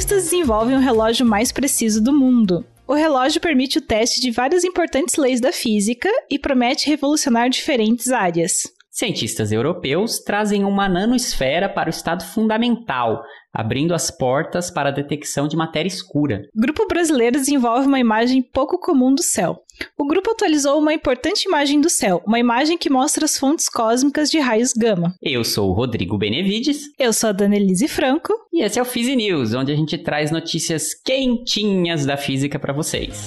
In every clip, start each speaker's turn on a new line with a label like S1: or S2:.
S1: Cientistas desenvolvem o relógio mais preciso do mundo. O relógio permite o teste de várias importantes leis da física e promete revolucionar diferentes áreas.
S2: Cientistas europeus trazem uma nanosfera para o estado fundamental, abrindo as portas para a detecção de matéria escura.
S1: Grupo brasileiro desenvolve uma imagem pouco comum do céu. O grupo atualizou uma importante imagem do céu, uma imagem que mostra as fontes cósmicas de raios gama.
S2: Eu sou o Rodrigo Benevides.
S1: Eu sou a Danelise Franco.
S2: E esse é o Fisi News, onde a gente traz notícias quentinhas da física para vocês.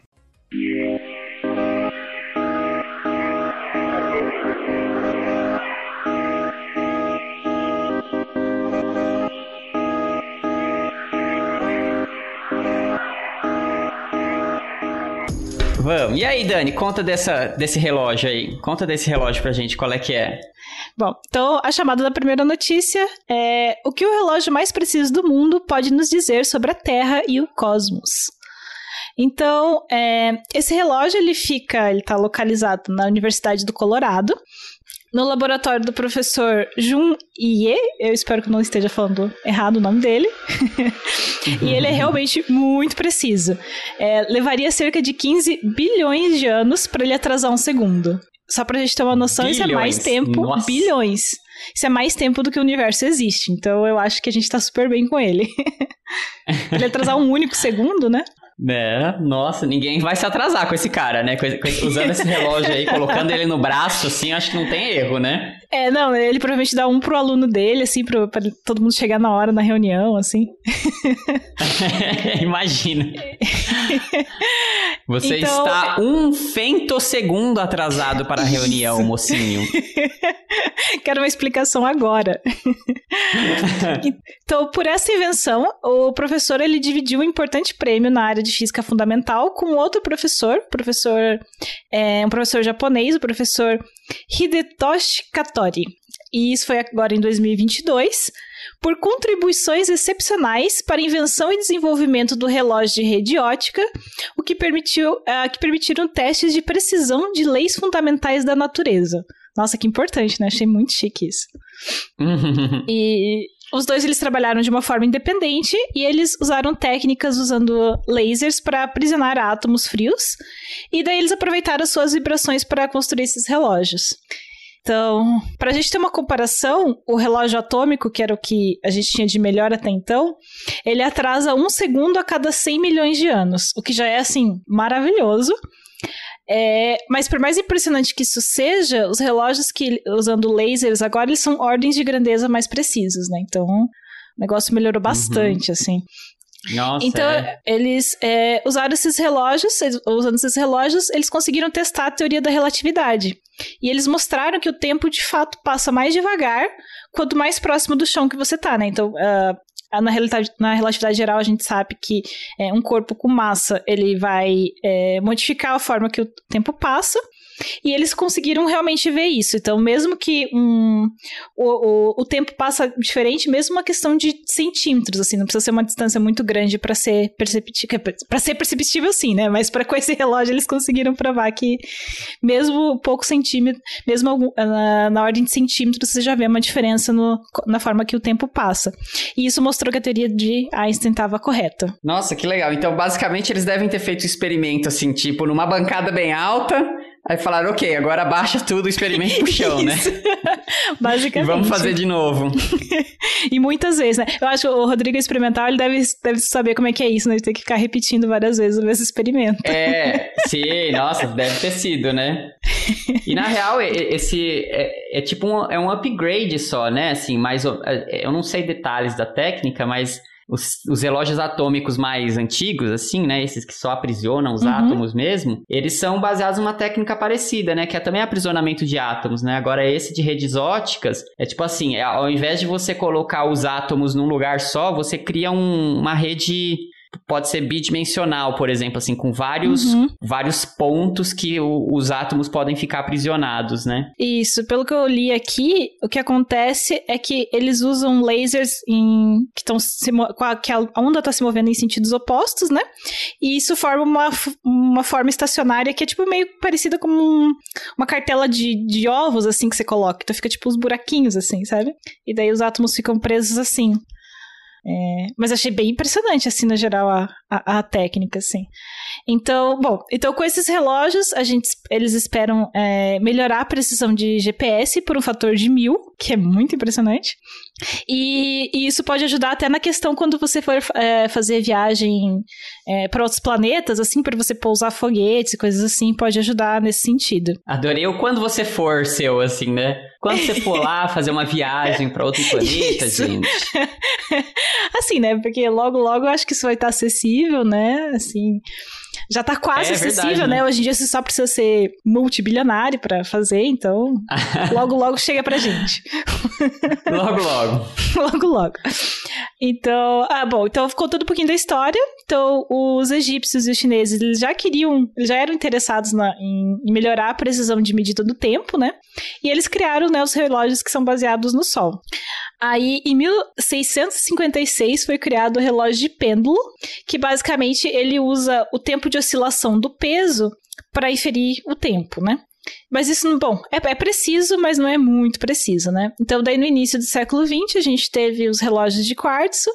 S2: Vamos. E aí, Dani, conta dessa, desse relógio aí. Conta desse relógio pra gente, qual é que é?
S1: Bom, então a chamada da primeira notícia é o que o relógio mais preciso do mundo pode nos dizer sobre a Terra e o cosmos. Então, é, esse relógio ele fica, ele está localizado na Universidade do Colorado, no laboratório do professor Jun Ye, eu espero que não esteja falando errado o nome dele, e ele é realmente muito preciso. É, levaria cerca de 15 bilhões de anos para ele atrasar um segundo. Só pra gente ter uma noção, bilhões. isso é mais tempo, Nossa. bilhões. Isso é mais tempo do que o universo existe. Então eu acho que a gente tá super bem com ele. ele atrasar um único segundo, né?
S2: É, nossa, ninguém vai se atrasar com esse cara, né? Usando esse relógio aí, colocando ele no braço, assim, acho que não tem erro, né?
S1: É, não, ele provavelmente dá um pro aluno dele, assim, pro, pra todo mundo chegar na hora na reunião, assim.
S2: Imagina. Você então... está um femtosegundo atrasado para a reunião, Isso. mocinho.
S1: Quero uma explicação agora. então, por essa invenção, o professor ele dividiu um importante prêmio na área de física fundamental com outro professor, professor é, um professor japonês, o professor Hidetoshi Katori. E isso foi agora em 2022 por contribuições excepcionais para a invenção e desenvolvimento do relógio de rede ótica, o que, permitiu, uh, que permitiram testes de precisão de leis fundamentais da natureza. Nossa, que importante, né? Achei muito chique isso. e os dois eles trabalharam de uma forma independente e eles usaram técnicas usando lasers para aprisionar átomos frios. E daí eles aproveitaram suas vibrações para construir esses relógios. Então, para a gente ter uma comparação, o relógio atômico, que era o que a gente tinha de melhor até então, ele atrasa um segundo a cada 100 milhões de anos, o que já é, assim, maravilhoso. É, mas por mais impressionante que isso seja, os relógios que usando lasers agora eles são ordens de grandeza mais precisos, né? Então o negócio melhorou uhum. bastante, uhum. assim.
S2: Nossa,
S1: então,
S2: é.
S1: eles é, usaram esses relógios, usando esses relógios, eles conseguiram testar a teoria da relatividade. E eles mostraram que o tempo, de fato, passa mais devagar quanto mais próximo do chão que você tá, né? Então, uh, na, relatividade, na relatividade geral, a gente sabe que é, um corpo com massa ele vai é, modificar a forma que o tempo passa. E eles conseguiram realmente ver isso. Então, mesmo que um, o, o, o tempo passa diferente, mesmo uma questão de centímetros, assim, não precisa ser uma distância muito grande para ser perceptível. Para ser perceptível, sim, né? Mas para com esse relógio eles conseguiram provar que, mesmo pouco centímetro, mesmo na, na ordem de centímetros, você já vê uma diferença no, na forma que o tempo passa. E isso mostrou que a teoria de Einstein estava correta.
S2: Nossa, que legal. Então, basicamente, eles devem ter feito um experimento, assim, tipo, numa bancada bem alta Aí falaram, ok, agora baixa tudo, experimenta pro chão, né?
S1: Basicamente.
S2: E vamos fazer de novo.
S1: e muitas vezes, né? Eu acho que o Rodrigo experimental, ele deve, deve saber como é que é isso, né? Ele tem que ficar repetindo várias vezes o mesmo experimento.
S2: É, sim, nossa, deve ter sido, né? E na real, esse é, é tipo um, é um upgrade só, né? Assim, mais, é, eu não sei detalhes da técnica, mas os, os, relógios atômicos mais antigos, assim, né? Esses que só aprisionam os uhum. átomos mesmo, eles são baseados numa técnica parecida, né? Que é também aprisionamento de átomos, né? Agora, esse de redes óticas é tipo assim: é, ao invés de você colocar os átomos num lugar só, você cria um, uma rede pode ser bidimensional, por exemplo, assim, com vários, uhum. vários pontos que o, os átomos podem ficar aprisionados, né?
S1: Isso, pelo que eu li aqui, o que acontece é que eles usam lasers em, que estão que a onda está se movendo em sentidos opostos, né? E isso forma uma, uma forma estacionária que é tipo meio parecida com um, uma cartela de, de ovos, assim, que você coloca. Então fica tipo uns buraquinhos, assim, sabe? E daí os átomos ficam presos assim. É, mas achei bem impressionante, assim, no geral, a, a, a, técnica, assim. Então, bom, então com esses relógios, a gente, eles esperam é, melhorar a precisão de GPS por um fator de mil, que é muito impressionante. E, e isso pode ajudar até na questão quando você for é, fazer viagem é, para outros planetas, assim, para você pousar foguetes e coisas assim, pode ajudar nesse sentido.
S2: Adorei o quando você for seu, assim, né? Quando você for lá fazer uma viagem para outro planeta, isso. gente.
S1: assim, né? Porque logo, logo eu acho que isso vai estar acessível, né? Assim já tá quase é, acessível, verdade, né? né? Hoje em dia você só precisa ser multibilionário para fazer, então logo logo chega pra gente.
S2: logo logo.
S1: logo logo. Então, ah, bom, então contando um pouquinho da história. Então, os egípcios e os chineses, eles já queriam, eles já eram interessados na, em, em melhorar a precisão de medida do tempo, né? E eles criaram né, os relógios que são baseados no sol. Aí, em 1656, foi criado o relógio de pêndulo, que basicamente ele usa o tempo de oscilação do peso para inferir o tempo, né? Mas isso, bom, é, é, preciso, mas não é muito preciso, né? Então, daí no início do século XX, a gente teve os relógios de quartzo,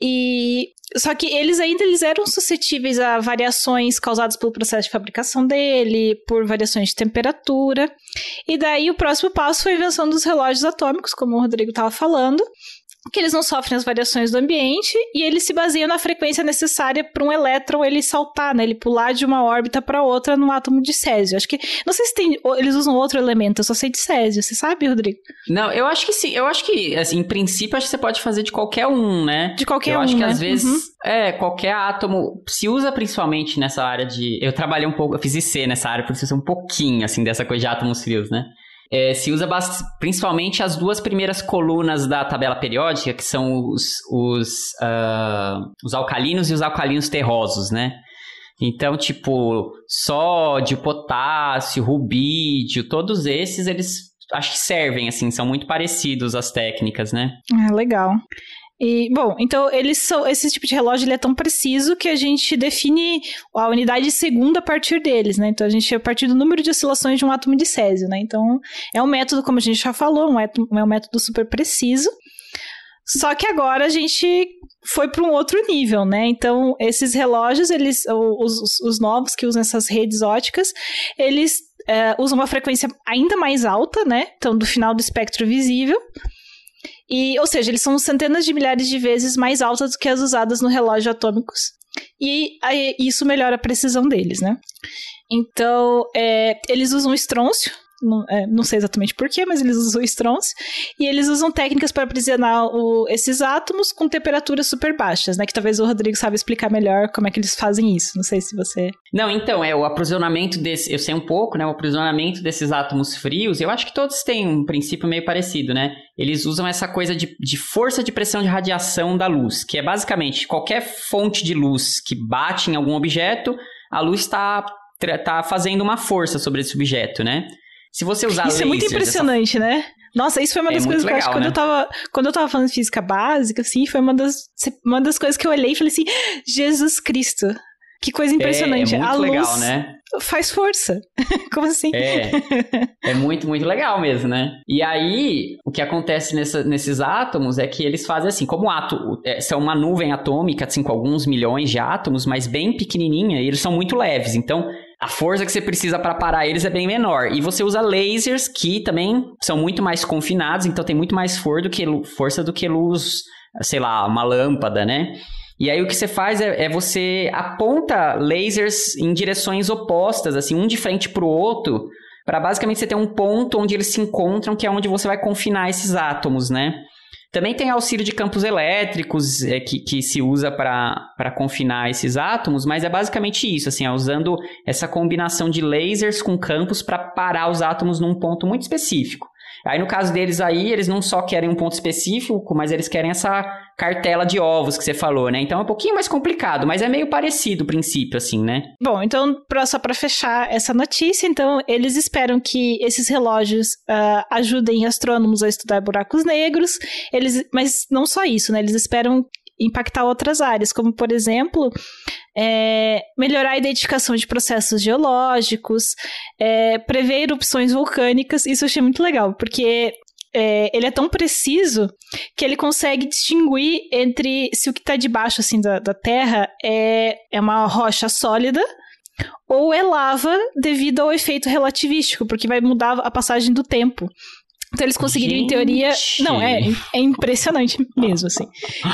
S1: e só que eles ainda eles eram suscetíveis a variações causadas pelo processo de fabricação dele, por variações de temperatura. E daí o próximo passo foi a invenção dos relógios atômicos, como o Rodrigo estava falando, que eles não sofrem as variações do ambiente e eles se baseiam na frequência necessária para um elétron ele saltar, né? Ele pular de uma órbita para outra no átomo de césio. Acho que não sei se tem, eles usam outro elemento, eu só sei de césio. Você sabe, Rodrigo?
S2: Não, eu acho que sim. Eu acho que, assim, em princípio, acho que você pode fazer de qualquer um, né?
S1: De qualquer
S2: eu
S1: um.
S2: Eu acho que
S1: né?
S2: às vezes, uhum. é, qualquer átomo se usa principalmente nessa área de. Eu trabalhei um pouco, eu fiz IC nessa área, por isso um pouquinho, assim, dessa coisa de átomos frios, né? É, se usa principalmente as duas primeiras colunas da tabela periódica, que são os, os, uh, os alcalinos e os alcalinos terrosos, né? Então, tipo, sódio, potássio, rubídio, todos esses, eles acho que servem, assim, são muito parecidos as técnicas, né?
S1: Ah, legal. E, bom, então eles são. Esse tipo de relógio ele é tão preciso que a gente define a unidade de segundo a partir deles, né? Então a gente a partir do número de oscilações de um átomo de césio, né? Então é um método, como a gente já falou, um é um método super preciso. Só que agora a gente foi para um outro nível, né? Então, esses relógios, eles, os, os novos que usam essas redes óticas, eles é, usam uma frequência ainda mais alta, né? Então, do final do espectro visível. E, ou seja, eles são centenas de milhares de vezes mais altas do que as usadas no relógio atômicos. E aí, isso melhora a precisão deles, né? Então, é, eles usam estrôncio, não, é, não, sei exatamente porquê, mas eles usam estrôncio. E eles usam técnicas para aprisionar o, esses átomos com temperaturas super baixas, né? Que talvez o Rodrigo saiba explicar melhor como é que eles fazem isso. Não sei se você.
S2: Não, então, é o aprisionamento desse. Eu sei um pouco, né? O aprisionamento desses átomos frios. Eu acho que todos têm um princípio meio parecido, né? Eles usam essa coisa de, de força de pressão de radiação da luz, que é basicamente qualquer fonte de luz que bate em algum objeto, a luz está tá fazendo uma força sobre esse objeto, né? Se você usar
S1: Isso é muito impressionante, né? Nossa, isso foi uma é das é coisas legal, que eu acho que quando né? eu tava. Quando eu tava falando física básica, assim, foi uma das, uma das coisas que eu olhei e falei assim: Jesus Cristo. Que coisa impressionante.
S2: É, é muito
S1: a
S2: legal,
S1: luz
S2: né?
S1: Faz força. Como assim?
S2: É. É muito, muito legal mesmo, né? E aí, o que acontece nessa, nesses átomos é que eles fazem assim, como átomo, é, são uma nuvem atômica, assim, com alguns milhões de átomos, mas bem pequenininha, e eles são muito leves. Então, a força que você precisa para parar eles é bem menor. E você usa lasers que também são muito mais confinados, então tem muito mais for do que, força do que luz, sei lá, uma lâmpada, né? E aí o que você faz é, é você aponta lasers em direções opostas, assim, um de frente para o outro, para basicamente você ter um ponto onde eles se encontram, que é onde você vai confinar esses átomos, né? Também tem auxílio de campos elétricos é, que, que se usa para confinar esses átomos, mas é basicamente isso, assim, é usando essa combinação de lasers com campos para parar os átomos num ponto muito específico. Aí no caso deles aí, eles não só querem um ponto específico, mas eles querem essa cartela de ovos que você falou, né? Então é um pouquinho mais complicado, mas é meio parecido o princípio, assim, né?
S1: Bom, então, pra, só para fechar essa notícia, então, eles esperam que esses relógios uh, ajudem astrônomos a estudar buracos negros, eles, mas não só isso, né? Eles esperam impactar outras áreas, como, por exemplo, é, melhorar a identificação de processos geológicos, é, prever erupções vulcânicas. Isso eu achei muito legal, porque é, ele é tão preciso que ele consegue distinguir entre se o que está debaixo assim, da, da Terra é, é uma rocha sólida ou é lava devido ao efeito relativístico, porque vai mudar a passagem do tempo. Então eles conseguiriam, Gente. em teoria. Não, é, é impressionante mesmo, assim.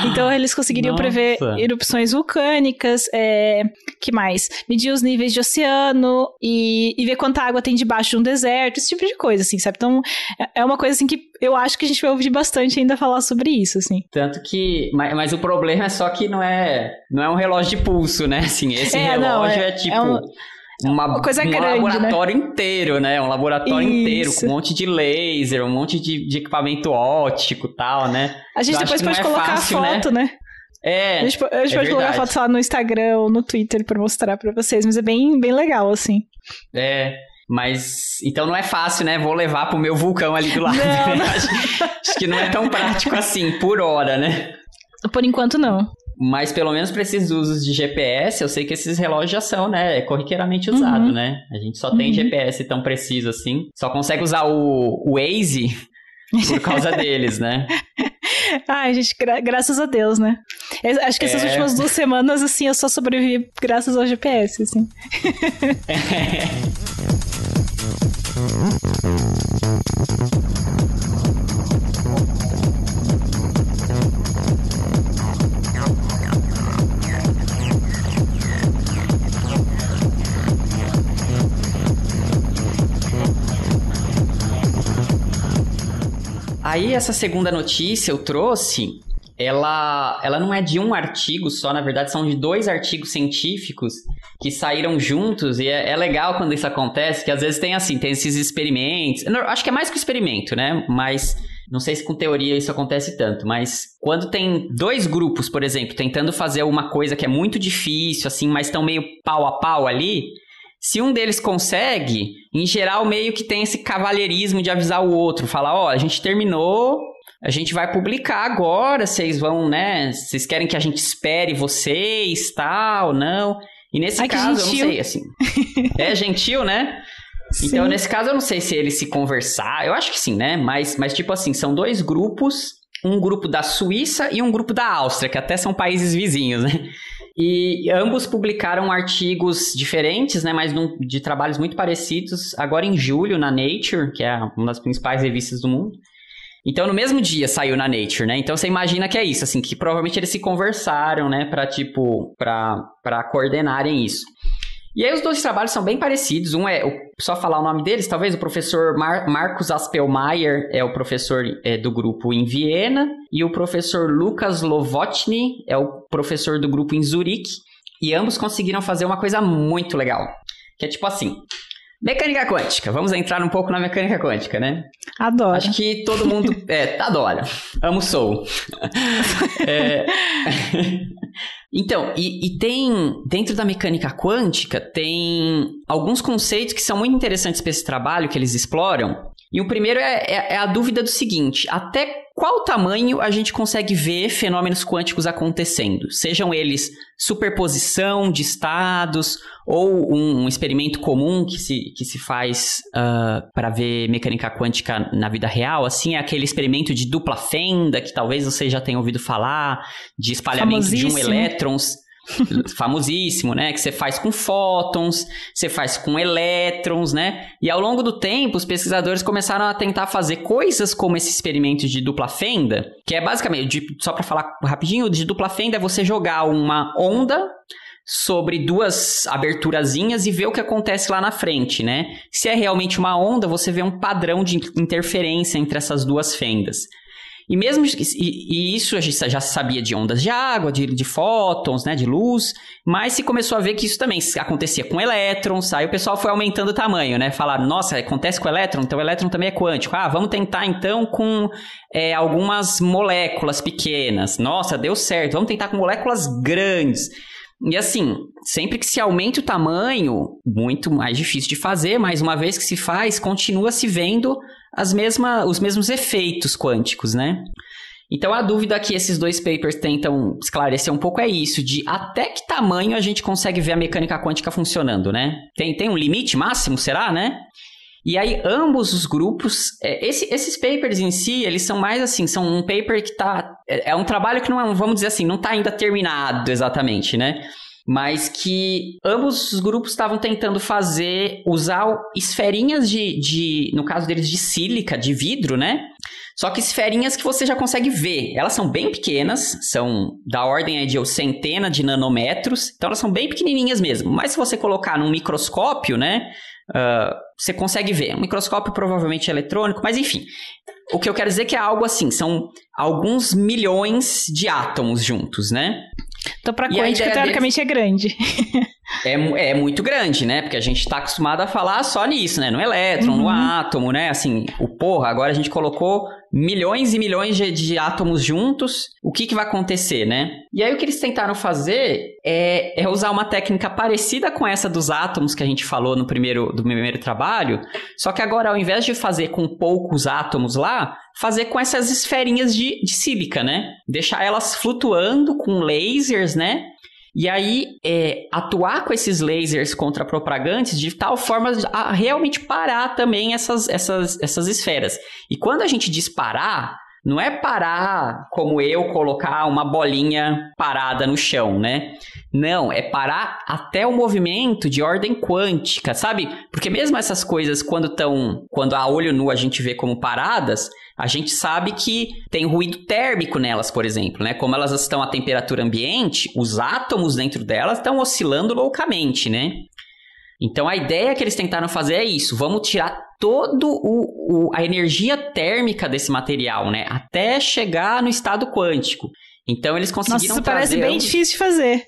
S1: Então eles conseguiriam Nossa. prever erupções vulcânicas, é, que mais? Medir os níveis de oceano e, e ver quanta água tem debaixo de um deserto, esse tipo de coisa, assim, sabe? Então é, é uma coisa assim que eu acho que a gente vai ouvir bastante ainda falar sobre isso, assim.
S2: Tanto que. Mas, mas o problema é só que não é. Não é um relógio de pulso, né? Assim, esse é, relógio não, é, é, tipo. É um uma, coisa um grande, né? laboratório né? inteiro, né? Um laboratório Isso. inteiro, com um monte de laser, um monte de, de equipamento óptico e tal, né?
S1: A gente depois pode é colocar fácil, a foto, né? né?
S2: É.
S1: A gente, a gente é pode colocar foto lá no Instagram ou no Twitter pra mostrar pra vocês, mas é bem, bem legal, assim.
S2: É. Mas, então não é fácil, né? Vou levar pro meu vulcão ali do lado. Não, não. acho, acho que não é tão prático assim, por hora, né?
S1: Por enquanto, não.
S2: Mas pelo menos para esses usos de GPS, eu sei que esses relógios já são, né, corriqueiramente usados, uhum. né? A gente só uhum. tem GPS tão preciso assim. Só consegue usar o, o Waze por causa deles, né?
S1: Ai, gente, gra graças a Deus, né? Eu acho que essas é... últimas duas semanas, assim, eu só sobrevivi graças ao GPS, assim.
S2: Aí essa segunda notícia eu trouxe, ela, ela não é de um artigo só, na verdade são de dois artigos científicos que saíram juntos e é, é legal quando isso acontece, que às vezes tem assim, tem esses experimentos, acho que é mais que experimento, né? Mas não sei se com teoria isso acontece tanto, mas quando tem dois grupos, por exemplo, tentando fazer uma coisa que é muito difícil, assim, mas estão meio pau a pau ali, se um deles consegue, em geral meio que tem esse cavalheirismo de avisar o outro, falar, ó, oh, a gente terminou, a gente vai publicar agora, vocês vão, né? Vocês querem que a gente espere vocês, tal, não? E nesse Ai, caso, eu não sei, assim. é gentil, né? Sim. Então, nesse caso, eu não sei se eles se conversar. Eu acho que sim, né? Mas, mas tipo assim, são dois grupos. Um grupo da Suíça e um grupo da Áustria, que até são países vizinhos, né? E ambos publicaram artigos diferentes, né, mas num, de trabalhos muito parecidos, agora em julho na Nature, que é uma das principais revistas do mundo. Então, no mesmo dia saiu na Nature, né? Então, você imagina que é isso, assim, que provavelmente eles se conversaram, né, para tipo, para coordenarem isso. E aí os dois trabalhos são bem parecidos. Um é, só falar o nome deles, talvez o professor Mar Marcos Aspelmeier é o professor é, do grupo em Viena e o professor Lucas Lovotny é o professor do grupo em Zurique. E ambos conseguiram fazer uma coisa muito legal, que é tipo assim, Mecânica quântica. Vamos entrar um pouco na mecânica quântica, né?
S1: Adoro.
S2: Acho que todo mundo. É, adora. Amo sou. é... Então, e, e, tem, dentro da mecânica quântica, tem alguns conceitos que são muito interessantes para esse trabalho que eles exploram. E o primeiro é, é, é a dúvida do seguinte: até qual tamanho a gente consegue ver fenômenos quânticos acontecendo? Sejam eles superposição de estados ou um, um experimento comum que se, que se faz uh, ah, para ver mecânica quântica na vida real, assim, é aquele experimento de dupla fenda, que talvez você já tenha ouvido falar, de espalhamento de um elétrons famosíssimo, né? Que você faz com fótons, você faz com elétrons, né? E ao longo do tempo, os pesquisadores começaram a tentar fazer coisas como esse experimento de dupla fenda, que é basicamente, de, só para falar rapidinho, de dupla fenda é você jogar uma onda sobre duas aberturazinhas e ver o que acontece lá na frente, né? Se é realmente uma onda, você vê um padrão de interferência entre essas duas fendas. E mesmo e, e, isso a gente já sabia de ondas de água, de, de fótons, né, de luz, mas se começou a ver que isso também acontecia com elétrons, aí o pessoal foi aumentando o tamanho, né? Falar, nossa, acontece com elétron, então o elétron também é quântico. Ah, vamos tentar então com é, algumas moléculas pequenas. Nossa, deu certo. Vamos tentar com moléculas grandes. E assim, sempre que se aumenta o tamanho, muito mais difícil de fazer, mas uma vez que se faz, continua se vendo as mesma, os mesmos efeitos quânticos, né? Então a dúvida que esses dois papers tentam esclarecer um pouco é isso, de até que tamanho a gente consegue ver a mecânica quântica funcionando, né? Tem, tem um limite máximo, será, né? E aí, ambos os grupos, é, esse, esses papers em si, eles são mais assim, são um paper que tá. É, é um trabalho que não é, vamos dizer assim, não está ainda terminado exatamente, né? Mas que ambos os grupos estavam tentando fazer, usar esferinhas de, de, no caso deles, de sílica, de vidro, né? Só que esferinhas que você já consegue ver. Elas são bem pequenas, são da ordem de centena de nanômetros, então elas são bem pequenininhas mesmo. Mas se você colocar num microscópio, né? Uh, você consegue ver. Um microscópio provavelmente eletrônico, mas enfim. O que eu quero dizer é que é algo assim, são alguns milhões de átomos juntos, né?
S1: Então, para quântica, teoricamente, deles... é grande.
S2: é, é muito grande, né? Porque a gente está acostumado a falar só nisso, né? No elétron, uhum. no átomo, né? Assim, o porra, agora a gente colocou milhões e milhões de, de, átomos juntos, o que, que vai acontecer, né? E aí o que eles tentaram fazer é, é, usar uma técnica parecida com essa dos átomos que a gente falou no primeiro, do primeiro trabalho, só que agora ao invés de fazer com poucos átomos lá, fazer com essas esferinhas de, de sílica, né? Deixar elas flutuando com lasers, né? E aí, é, atuar com esses lasers contra propagantes de tal forma a realmente parar também essas, essas, essas esferas. E quando a gente diz parar, não é parar como eu colocar uma bolinha parada no chão, né? Não, é parar até o movimento de ordem quântica, sabe? Porque mesmo essas coisas, quando estão. Quando a olho nu a gente vê como paradas, a gente sabe que tem ruído térmico nelas, por exemplo, né? Como elas estão a temperatura ambiente, os átomos dentro delas estão oscilando loucamente, né? Então a ideia que eles tentaram fazer é isso: vamos tirar todo o, o, a energia térmica desse material, né? Até chegar no estado quântico. Então eles conseguiram Nossa,
S1: isso parece bem difícil de fazer.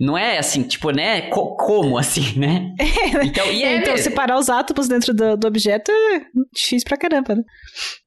S2: Não é assim, tipo, né? Co como assim, né?
S1: É, então, e é, então separar os átomos dentro do, do, objeto é difícil pra caramba, né?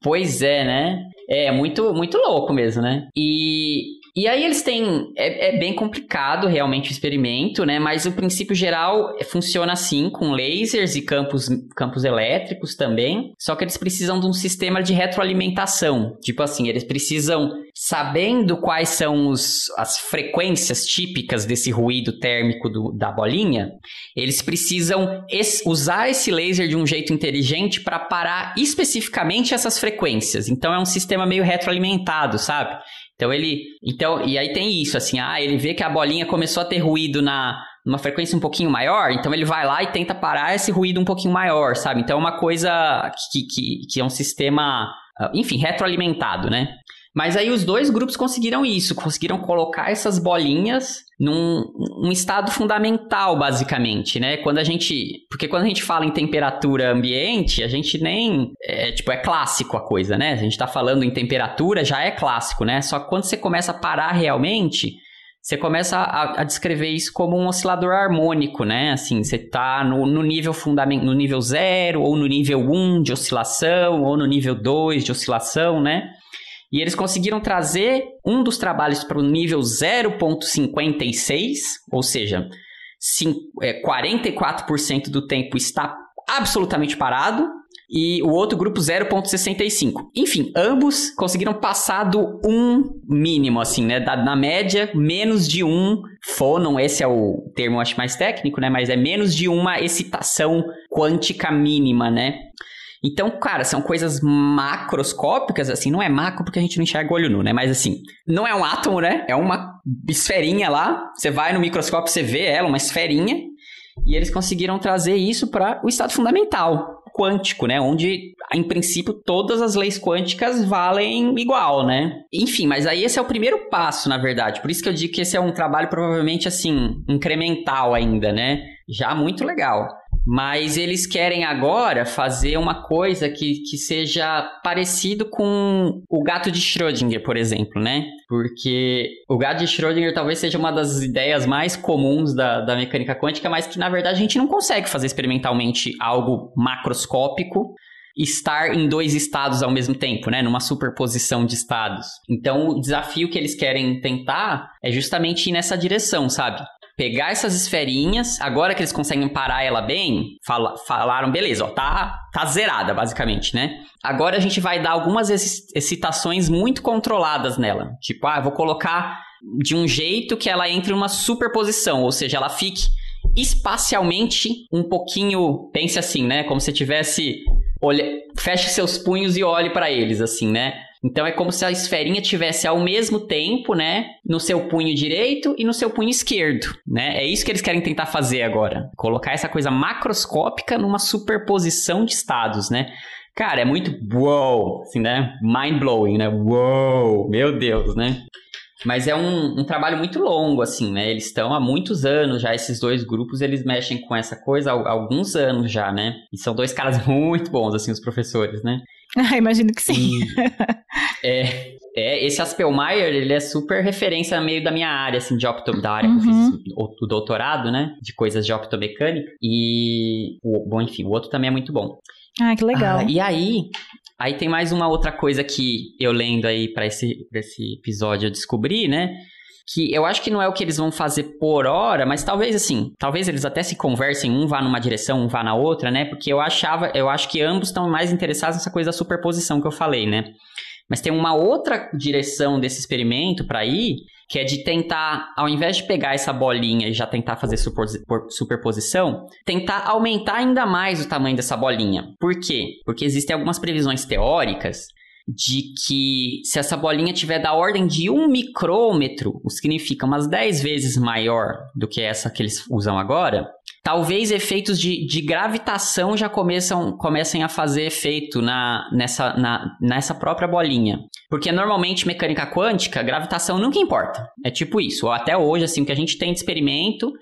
S2: Pois é, né? É muito, muito louco mesmo, né? E, e aí eles têm. É, é, bem complicado realmente o experimento, né? Mas o princípio geral funciona assim, com lasers e campos, campos elétricos também. Só que eles precisam de um sistema de retroalimentação. Tipo assim, eles precisam, sabendo quais são os, as frequências típicas desse ruído térmico do, da bolinha, eles precisam es, usar esse laser de um jeito inteligente para parar especificamente essas frequências. Então é um sistema meio retroalimentado, sabe? Então ele. Então, e aí tem isso, assim, ah, ele vê que a bolinha começou a ter ruído na numa frequência um pouquinho maior, então ele vai lá e tenta parar esse ruído um pouquinho maior, sabe? Então é uma coisa que, que, que é um sistema, ah, enfim, retroalimentado, né? Mas aí os dois grupos conseguiram isso, conseguiram colocar essas bolinhas num um estado fundamental, basicamente, né? Quando a gente. Porque quando a gente fala em temperatura ambiente, a gente nem. É, tipo, é clássico a coisa, né? A gente tá falando em temperatura, já é clássico, né? Só que quando você começa a parar realmente. Você começa a, a descrever isso como um oscilador harmônico, né? Assim, você tá no, no nível fundamental, no nível 0, ou no nível 1 um de oscilação, ou no nível 2 de oscilação, né? E eles conseguiram trazer um dos trabalhos para o nível 0.56, ou seja, 44% é, do tempo está absolutamente parado, e o outro grupo 0.65. Enfim, ambos conseguiram passar do 1 mínimo, assim, né? Na média, menos de um fônon, esse é o termo, acho mais técnico, né? Mas é menos de uma excitação quântica mínima, né? Então, cara, são coisas macroscópicas, assim, não é macro porque a gente não enxerga olho nu, né? Mas assim, não é um átomo, né? É uma esferinha lá. Você vai no microscópio, você vê ela, uma esferinha. E eles conseguiram trazer isso para o estado fundamental, quântico, né? Onde, em princípio, todas as leis quânticas valem igual, né? Enfim, mas aí esse é o primeiro passo, na verdade. Por isso que eu digo que esse é um trabalho provavelmente, assim, incremental ainda, né? Já muito legal. Mas eles querem agora fazer uma coisa que, que seja parecido com o gato de Schrödinger, por exemplo, né? Porque o gato de Schrödinger talvez seja uma das ideias mais comuns da, da mecânica quântica, mas que na verdade a gente não consegue fazer experimentalmente algo macroscópico estar em dois estados ao mesmo tempo, né? Numa superposição de estados. Então, o desafio que eles querem tentar é justamente ir nessa direção, sabe? Pegar essas esferinhas, agora que eles conseguem parar ela bem, fala, falaram, beleza, ó, tá, tá zerada, basicamente, né? Agora a gente vai dar algumas excitações muito controladas nela. Tipo, ah, vou colocar de um jeito que ela entre numa superposição, ou seja, ela fique espacialmente um pouquinho, pense assim, né? Como se tivesse olha, feche seus punhos e olhe para eles, assim, né? Então é como se a esferinha tivesse ao mesmo tempo, né, no seu punho direito e no seu punho esquerdo, né? É isso que eles querem tentar fazer agora, colocar essa coisa macroscópica numa superposição de estados, né? Cara, é muito wow, assim, né? Mind blowing, né? Wow, meu Deus, né? Mas é um, um, trabalho muito longo, assim, né? Eles estão há muitos anos já, esses dois grupos, eles mexem com essa coisa há, há alguns anos já, né? E são dois caras muito bons, assim, os professores, né?
S1: Ah, imagino que sim.
S2: é, é, esse Aspelmeier, ele é super referência meio da minha área, assim, de opto, da área uhum. que eu fiz uhum. o, o, doutorado, né? De coisas de optomecânica. E, o, bom, enfim, o outro também é muito bom.
S1: Ah, que legal. Ah,
S2: e aí, aí tem mais uma outra coisa que eu lendo aí para esse, pra esse episódio eu descobri, né? que eu acho que não é o que eles vão fazer por hora, mas talvez assim, talvez eles até se conversem, um vá numa direção, um vá na outra, né? Porque eu achava, eu acho que ambos estão mais interessados nessa coisa da superposição que eu falei, né? Mas tem uma outra direção desse experimento para ir, que é de tentar, ao invés de pegar essa bolinha e já tentar fazer superposição, tentar aumentar ainda mais o tamanho dessa bolinha. Por quê? Porque existem algumas previsões teóricas de que se essa bolinha tiver da ordem de um micrômetro, o que significa umas 10 vezes maior do que essa que eles usam agora, talvez efeitos de, de gravitação já começam, comecem a fazer efeito na, nessa, na, nessa própria bolinha. Porque normalmente mecânica quântica, gravitação nunca importa. É tipo isso. Ou até hoje, assim, o que a gente tem de experimento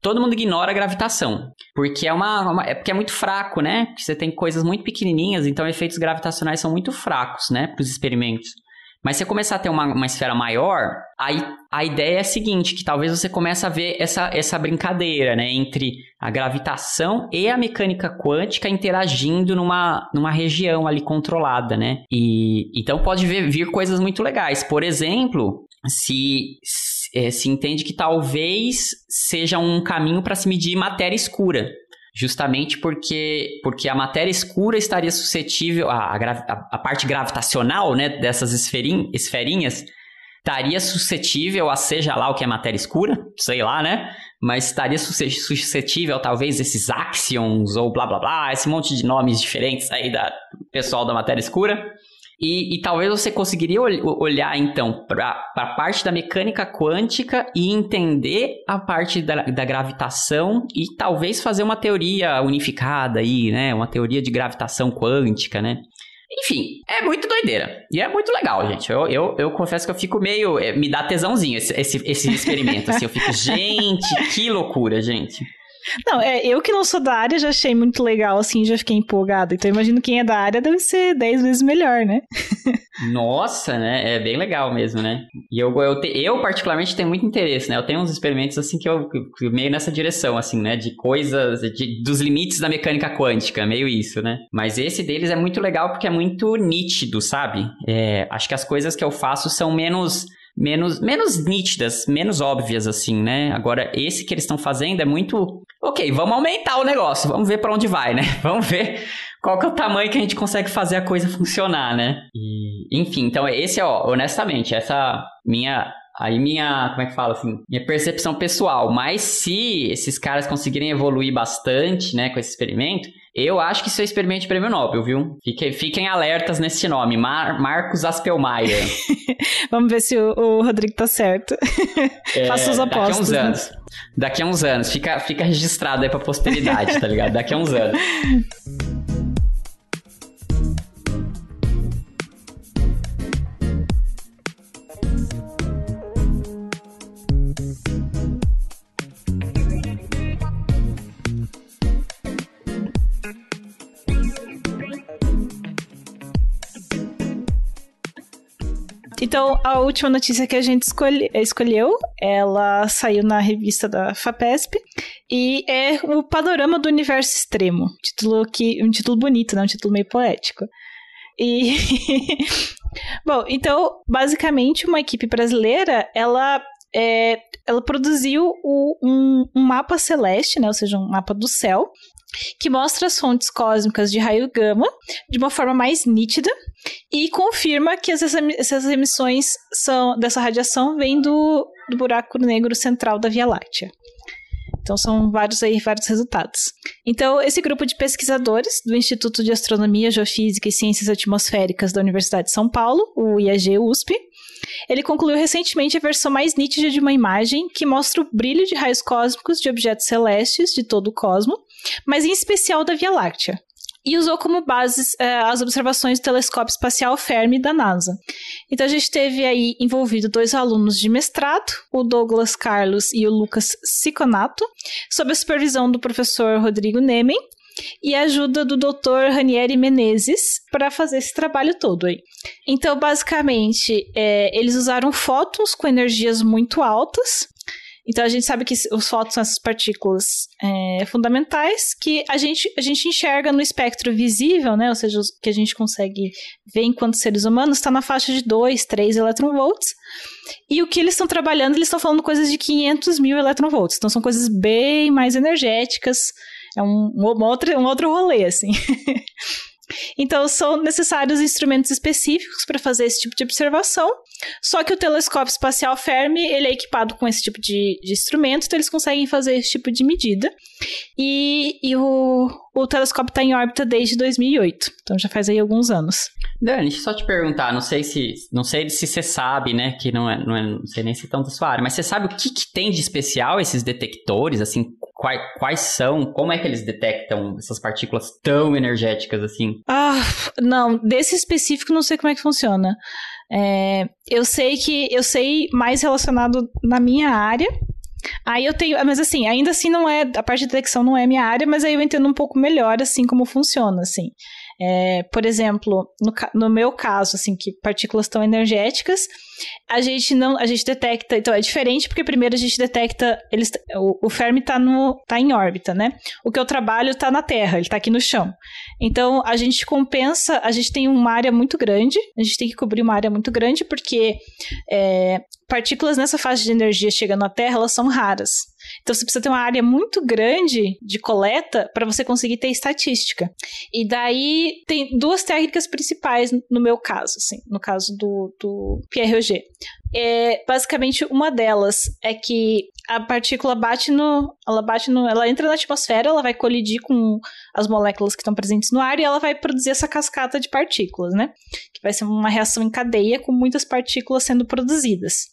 S2: todo mundo ignora a gravitação. Porque é uma, uma, é porque é muito fraco, né? Porque você tem coisas muito pequenininhas, então efeitos gravitacionais são muito fracos, né, para os experimentos. Mas se você começar a ter uma, uma esfera maior, aí a ideia é a seguinte, que talvez você comece a ver essa, essa brincadeira, né, entre a gravitação e a mecânica quântica interagindo numa, numa região ali controlada, né? E então pode ver, vir coisas muito legais. Por exemplo, se, é, se entende que talvez seja um caminho para se medir matéria escura. Justamente porque, porque a matéria escura estaria suscetível, a, a, a parte gravitacional né, dessas esferin, esferinhas estaria suscetível a seja lá o que é matéria escura, sei lá, né? Mas estaria suscetível talvez esses axions ou blá blá blá, esse monte de nomes diferentes aí da pessoal da matéria escura. E, e talvez você conseguiria ol olhar, então, para a parte da mecânica quântica e entender a parte da, da gravitação e talvez fazer uma teoria unificada aí, né? Uma teoria de gravitação quântica, né? Enfim, é muito doideira. E é muito legal, gente. Eu, eu, eu confesso que eu fico meio. É, me dá tesãozinho esse, esse, esse experimento. assim, eu fico, gente, que loucura, gente.
S1: Não, é, eu que não sou da área já achei muito legal, assim, já fiquei empolgada. Então imagino quem é da área deve ser 10 vezes melhor, né?
S2: Nossa, né? É bem legal mesmo, né? E eu, eu, eu particularmente tenho muito interesse, né? Eu tenho uns experimentos, assim, que eu, meio nessa direção, assim, né? De coisas, de, dos limites da mecânica quântica, meio isso, né? Mas esse deles é muito legal porque é muito nítido, sabe? É, acho que as coisas que eu faço são menos menos, menos nítidas, menos óbvias, assim, né? Agora, esse que eles estão fazendo é muito. Ok, vamos aumentar o negócio, vamos ver para onde vai, né? Vamos ver qual que é o tamanho que a gente consegue fazer a coisa funcionar, né? E, enfim, então esse é, ó, honestamente, essa minha Aí minha, como é que fala assim? Minha percepção pessoal. Mas se esses caras conseguirem evoluir bastante, né, com esse experimento, eu acho que isso é experimento de prêmio Nobel, viu? Fiquem, fiquem alertas nesse nome, Mar Marcos Aspelmaier.
S1: Vamos ver se o, o Rodrigo tá certo. É, Faça os apostas.
S2: Daqui a uns né? anos. Daqui a uns anos. Fica, fica registrado aí pra posteridade, tá ligado? Daqui a uns anos.
S1: então a última notícia que a gente escolhe, escolheu, ela saiu na revista da FAPESP e é o Panorama do Universo Extremo. Título que, um título bonito, né? Um título meio poético. E Bom, então, basicamente, uma equipe brasileira, ela é, ela produziu o, um, um, mapa celeste, né, ou seja, um mapa do céu, que mostra as fontes cósmicas de raio gama de uma forma mais nítida e confirma que essas, emissões são, dessa radiação vêm do, do buraco negro central da Via Láctea. Então são vários aí, vários resultados. Então, esse grupo de pesquisadores do Instituto de Astronomia, Geofísica e Ciências Atmosféricas da Universidade de São Paulo, o IAG USP, ele concluiu recentemente a versão mais nítida de uma imagem que mostra o brilho de raios cósmicos de objetos celestes de todo o cosmo, mas em especial da Via Láctea e usou como bases é, as observações do telescópio espacial Fermi da NASA. Então a gente teve aí envolvido dois alunos de mestrado, o Douglas Carlos e o Lucas Siconato, sob a supervisão do professor Rodrigo Nemen, e a ajuda do Dr. Ranieri Menezes para fazer esse trabalho todo aí. Então, basicamente, é, eles usaram fótons com energias muito altas então a gente sabe que os fótons são essas partículas é, fundamentais que a gente, a gente enxerga no espectro visível, né? Ou seja, que a gente consegue ver enquanto seres humanos, está na faixa de 2, 3 eletronvolts. E o que eles estão trabalhando, eles estão falando coisas de 500 mil eletronvolts. Então são coisas bem mais energéticas. É um, um, outro, um outro rolê, assim. Então, são necessários instrumentos específicos para fazer esse tipo de observação. Só que o telescópio espacial Fermi, ele é equipado com esse tipo de, de instrumento, então eles conseguem fazer esse tipo de medida. E, e o, o telescópio está em órbita desde 2008, então já faz aí alguns anos.
S2: Dani, deixa eu só te perguntar, não sei se não sei se você sabe, né, que não é, não, é, não sei nem se é tanto da sua área, mas você sabe o que, que tem de especial esses detectores, assim, quais, quais são, como é que eles detectam essas partículas tão energéticas assim?
S1: Ah, não, desse específico não sei como é que funciona. É, eu sei que eu sei mais relacionado na minha área. Aí eu tenho, mas assim, ainda assim não é, a parte de detecção não é minha área, mas aí eu entendo um pouco melhor assim como funciona, assim. É, por exemplo, no, no, meu caso, assim, que partículas tão energéticas, a gente não, a gente detecta, então é diferente porque primeiro a gente detecta, eles, o, o Fermi está no, tá em órbita, né? O que eu trabalho está na Terra, ele está aqui no chão. Então a gente compensa, a gente tem uma área muito grande, a gente tem que cobrir uma área muito grande porque é, partículas nessa faixa de energia chegando à Terra, elas são raras. Então você precisa ter uma área muito grande de coleta para você conseguir ter estatística. E daí tem duas técnicas principais no meu caso, assim, no caso do, do PROG. É, basicamente, uma delas é que a partícula bate no. Ela bate no. Ela entra na atmosfera, ela vai colidir com as moléculas que estão presentes no ar e ela vai produzir essa cascata de partículas, né? Que vai ser uma reação em cadeia com muitas partículas sendo produzidas.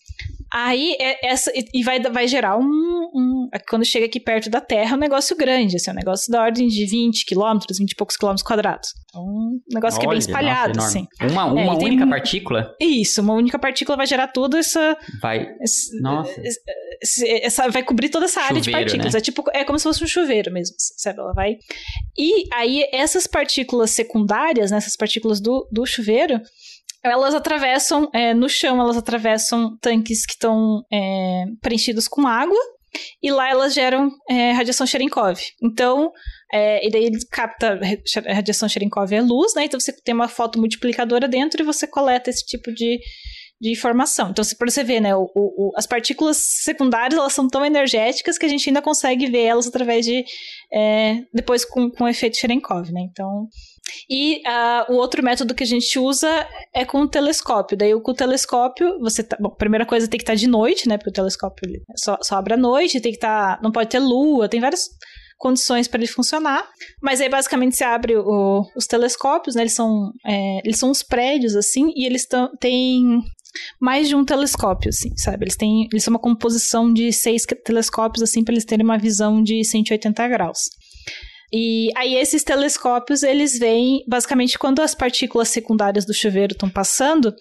S1: Aí, é, essa, e vai, vai gerar um, um, Quando chega aqui perto da Terra, é um negócio grande, assim, um negócio da ordem de 20 quilômetros, 20 e poucos quilômetros quadrados. Então, um negócio Olha, que é bem espalhado, nossa, assim.
S2: Uma, uma é, única um, partícula?
S1: Isso, uma única partícula vai gerar toda essa.
S2: Vai.
S1: Esse, nossa. Esse, essa, vai cobrir toda essa área chuveiro, de partículas. Né? É tipo, é como se fosse um chuveiro mesmo, assim, sabe? Ela vai. E aí, essas partículas secundárias, né, essas partículas do, do chuveiro, elas atravessam, é, no chão, elas atravessam tanques que estão é, preenchidos com água, e lá elas geram é, radiação Cherenkov. Então, é, e daí ele capta radiação Cherenkov é luz, né? Então você tem uma foto multiplicadora dentro e você coleta esse tipo de, de informação. Então, para você ver, né, o, o, as partículas secundárias elas são tão energéticas que a gente ainda consegue ver elas através de é, depois com, com o efeito Cherenkov, né? Então, e uh, o outro método que a gente usa é com o telescópio. Daí, com o telescópio, você tá. Bom, primeira coisa tem que estar tá de noite, né? Porque o telescópio só, só abre à noite, tem que estar. Tá, não pode ter lua, tem várias condições para ele funcionar. Mas aí basicamente se abre o, os telescópios, né? Eles são, é, eles são uns prédios assim e eles têm mais de um telescópio, assim, sabe? Eles têm, eles são uma composição de seis telescópios assim para eles terem uma visão de 180 graus. E aí esses telescópios, eles veem, basicamente, quando as partículas secundárias do chuveiro estão passando,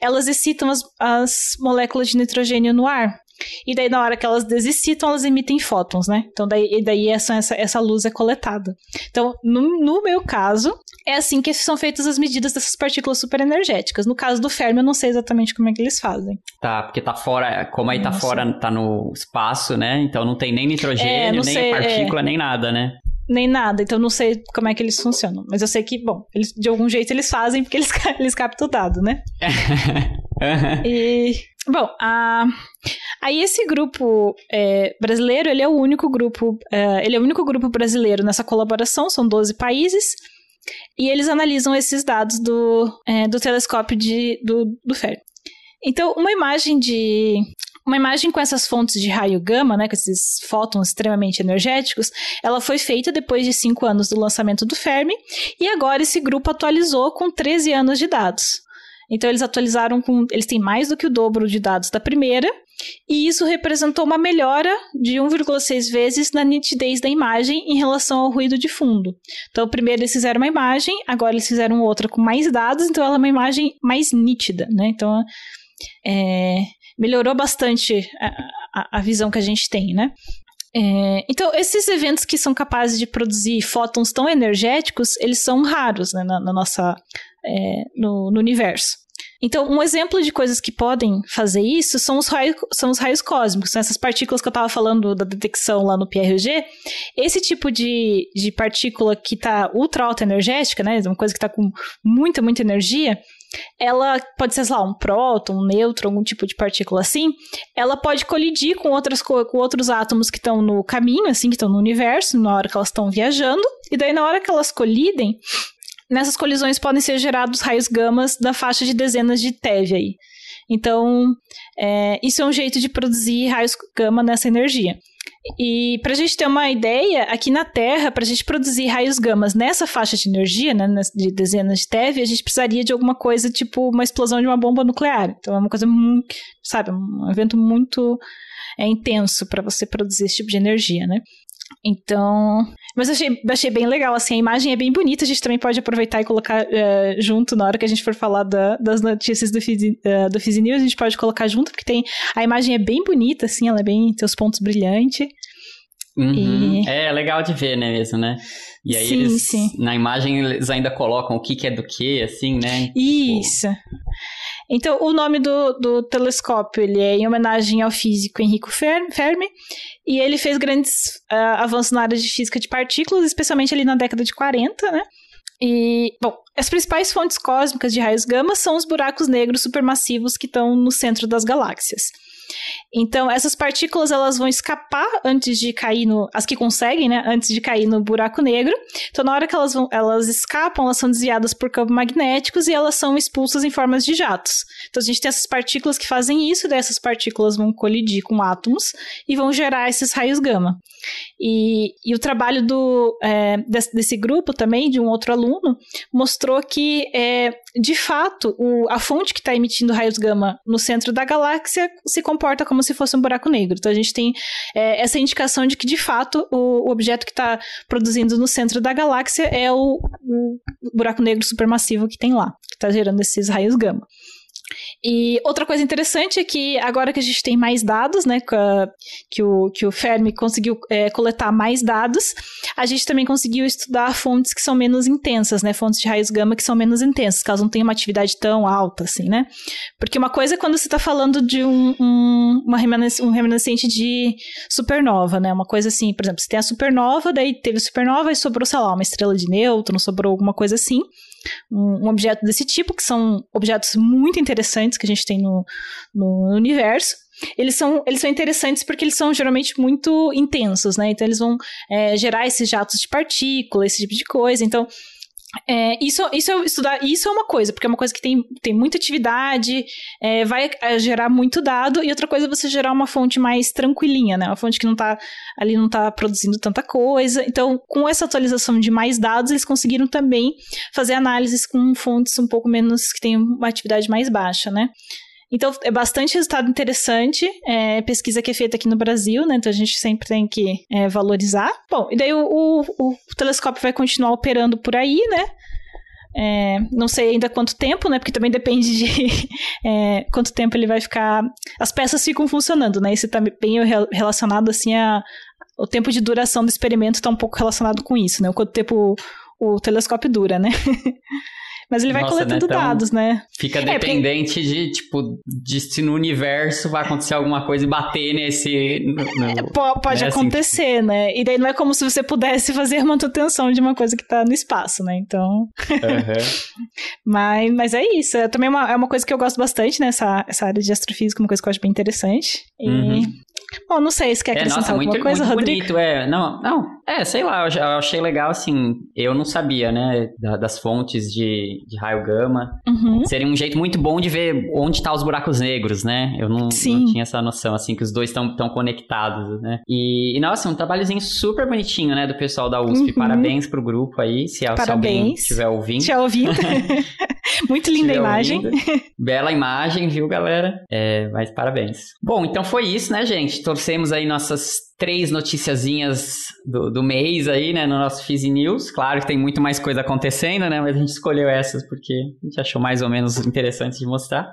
S1: elas excitam as, as moléculas de nitrogênio no ar. E daí na hora que elas desexcitam, elas emitem fótons, né? Então daí, daí essa, essa, essa luz é coletada. Então, no, no meu caso, é assim que são feitas as medidas dessas partículas superenergéticas. No caso do Fermi, eu não sei exatamente como é que eles fazem.
S2: Tá, porque tá fora, como aí tá fora, tá no espaço, né? Então não tem nem nitrogênio, é, nem sei, partícula, é... nem nada, né?
S1: nem nada, então não sei como é que eles funcionam. Mas eu sei que, bom, eles, de algum jeito eles fazem porque eles, eles captam o dado, né? e, bom, a, aí esse grupo é, brasileiro, ele é o único grupo, é, ele é o único grupo brasileiro nessa colaboração, são 12 países, e eles analisam esses dados do, é, do telescópio de, do, do FER. Então, uma imagem de uma imagem com essas fontes de raio gama, né, com esses fótons extremamente energéticos, ela foi feita depois de 5 anos do lançamento do Fermi, e agora esse grupo atualizou com 13 anos de dados. Então eles atualizaram com. Eles têm mais do que o dobro de dados da primeira, e isso representou uma melhora de 1,6 vezes na nitidez da imagem em relação ao ruído de fundo. Então, primeiro eles fizeram uma imagem, agora eles fizeram outra com mais dados, então ela é uma imagem mais nítida, né? Então, é, melhorou bastante a, a, visão que a gente tem, né? É, então, esses eventos que são capazes de produzir fótons tão energéticos, eles são raros né, na, na, nossa, é, no, no, universo. Então, um exemplo de coisas que podem fazer isso são os, raios, são os raios cósmicos, são essas partículas que eu estava falando da detecção lá no PRG. Esse tipo de, de partícula que está ultra alta energética, né, uma coisa que está com muita, muita energia, ela pode ser, sei lá, um próton, um nêutron, algum tipo de partícula assim, ela pode colidir com, outras, com outros átomos que estão no caminho, assim, que estão no universo, na hora que elas estão viajando, e daí na hora que elas colidem, nessas colisões podem ser gerados raios gamas da faixa de dezenas de TeV aí. Então, é, isso é um jeito de produzir raios gama nessa energia. E para a gente ter uma ideia, aqui na Terra, para a gente produzir raios gamas nessa faixa de energia, né, de dezenas de TeV, a gente precisaria de alguma coisa tipo uma explosão de uma bomba nuclear. Então é uma coisa sabe, um evento muito é, intenso para você produzir esse tipo de energia, né? Então, mas eu achei, achei bem legal, assim, a imagem é bem bonita, a gente também pode aproveitar e colocar uh, junto na hora que a gente for falar da, das notícias do Fizi, uh, do Fizi News, a gente pode colocar junto, porque tem, a imagem é bem bonita, assim, ela é bem, tem os pontos brilhantes.
S2: Uhum. E... É legal de ver, né, mesmo, né? E aí sim, eles, sim. na imagem, eles ainda colocam o que, que é do que, assim, né?
S1: Isso. Então, o nome do, do telescópio ele é em homenagem ao físico Enrico Fermi, e ele fez grandes uh, avanços na área de física de partículas, especialmente ali na década de 40, né? E, bom, as principais fontes cósmicas de raios gama são os buracos negros supermassivos que estão no centro das galáxias. Então, essas partículas elas vão escapar antes de cair no. As que conseguem, né? Antes de cair no buraco negro. Então, na hora que elas, vão, elas escapam, elas são desviadas por campos magnéticos e elas são expulsas em formas de jatos. Então, a gente tem essas partículas que fazem isso, e dessas partículas vão colidir com átomos e vão gerar esses raios gama. E, e o trabalho do, é, desse, desse, grupo também, de um outro aluno, mostrou que, é, de fato, o, a fonte que está emitindo raios gama no centro da galáxia se comporta como se fosse um buraco negro. Então a gente tem é, essa indicação de que, de fato, o, o objeto que está produzindo no centro da galáxia é o, o buraco negro supermassivo que tem lá, que está gerando esses raios gama. E outra coisa interessante é que agora que a gente tem mais dados, né, que o, que o Fermi conseguiu é, coletar mais dados, a gente também conseguiu estudar fontes que são menos intensas, né, fontes de raios gama que são menos intensas, caso não tenha uma atividade tão alta, assim, né. Porque uma coisa é quando você está falando de um, um, uma remanescente, um remanescente de supernova, né, uma coisa assim, por exemplo, você tem a supernova, daí teve supernova e sobrou, sei lá, uma estrela de nêutron, sobrou alguma coisa assim, um, objeto desse tipo, que são objetos muito interessantes que a gente tem no, no universo eles são, eles são interessantes porque eles são geralmente muito intensos, né? Então eles vão é, gerar esses jatos de partícula, esse tipo de coisa. Então é, isso, isso é estudar, isso é uma coisa, porque é uma coisa que tem, tem muita atividade, é, vai é, gerar muito dado, e outra coisa é você gerar uma fonte mais tranquilinha, né? Uma fonte que não tá ali não tá produzindo tanta coisa. Então, com essa atualização de mais dados, eles conseguiram também fazer análises com fontes um pouco menos que têm uma atividade mais baixa, né? Então, é bastante resultado interessante. É, pesquisa que é feita aqui no Brasil, né? Então, a gente sempre tem que é, valorizar. Bom, e daí o, o, o, telescópio vai continuar operando por aí, né? É, não sei ainda quanto tempo, né? Porque também depende de é, quanto tempo ele vai ficar. As peças ficam funcionando, né? Isso tá bem relacionado assim a. O tempo de duração do experimento está um pouco relacionado com isso, né? O quanto tempo o telescópio dura, né? Mas ele vai Nossa, coletando né? então, dados, né?
S2: Fica dependente é, porque... de, tipo, de se no universo vai acontecer alguma coisa e bater nesse. No, no,
S1: é, pode né? acontecer, assim. né? E daí não é como se você pudesse fazer manutenção de uma coisa que tá no espaço, né? Então. Uhum. mas, mas é isso. É também uma, é uma coisa que eu gosto bastante, né? Essa, essa área de astrofísica, uma coisa que eu acho bem interessante. E. Uhum. Bom, não sei se quer acrescentar é, nossa, alguma
S2: muito,
S1: coisa,
S2: muito
S1: Rodrigo.
S2: bonito, é. Não, não, é, sei lá, eu, achei legal, assim, eu não sabia, né, das fontes de, de raio gama. Uhum. Seria um jeito muito bom de ver onde tá os buracos negros, né? Eu não, não tinha essa noção, assim, que os dois estão tão conectados, né? E, e, nossa, um trabalhozinho super bonitinho, né, do pessoal da USP. Uhum. Parabéns pro grupo aí, se, se alguém estiver ouvindo.
S1: Estiver ouvindo. Muito linda a imagem. Ouvindo.
S2: Bela imagem, viu, galera? É, mas parabéns. Bom, então foi isso, né, gente? Torcemos aí nossas três noticiazinhas do, do mês aí, né, no nosso Fizzy News. Claro que tem muito mais coisa acontecendo, né, mas a gente escolheu essas porque a gente achou mais ou menos interessante de mostrar.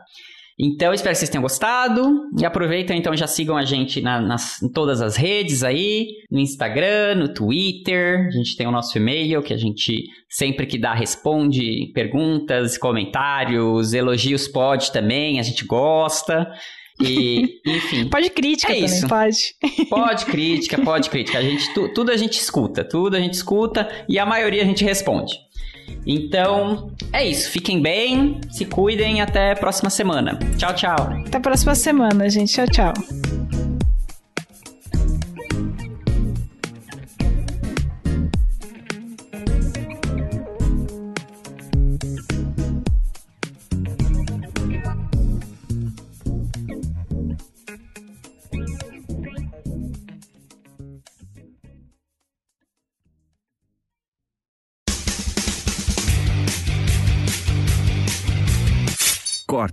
S2: Então, espero que vocês tenham gostado. E aproveitem, então, já sigam a gente na, nas, em todas as redes aí, no Instagram, no Twitter. A gente tem o nosso e-mail, que a gente sempre que dá responde perguntas, comentários, elogios pode também, a gente gosta. E, enfim.
S1: Pode crítica é também, isso. pode.
S2: Pode crítica, pode crítica. A gente, tu, tudo a gente escuta, tudo a gente escuta e a maioria a gente responde. Então, é isso. Fiquem bem, se cuidem até a próxima semana. Tchau, tchau.
S1: Até a próxima semana, gente. Tchau, tchau.